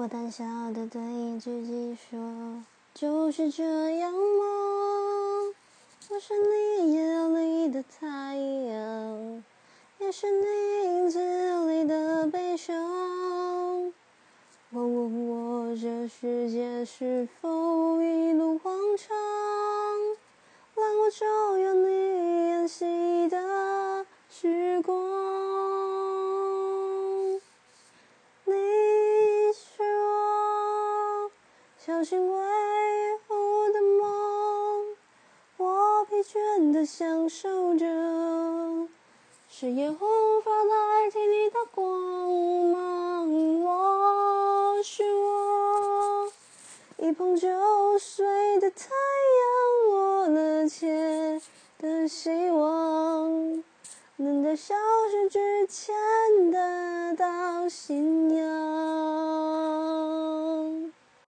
我胆小的对自己说，就是这样吗？我是你眼里的太阳，也是你影子里的悲伤。我问我这世界是否一路荒唐，让我照耀小心维护的梦，我疲倦的享受着视野无法代替你的光芒。我是我，一碰就碎的太阳，我热切的希望能在消失之前得到信仰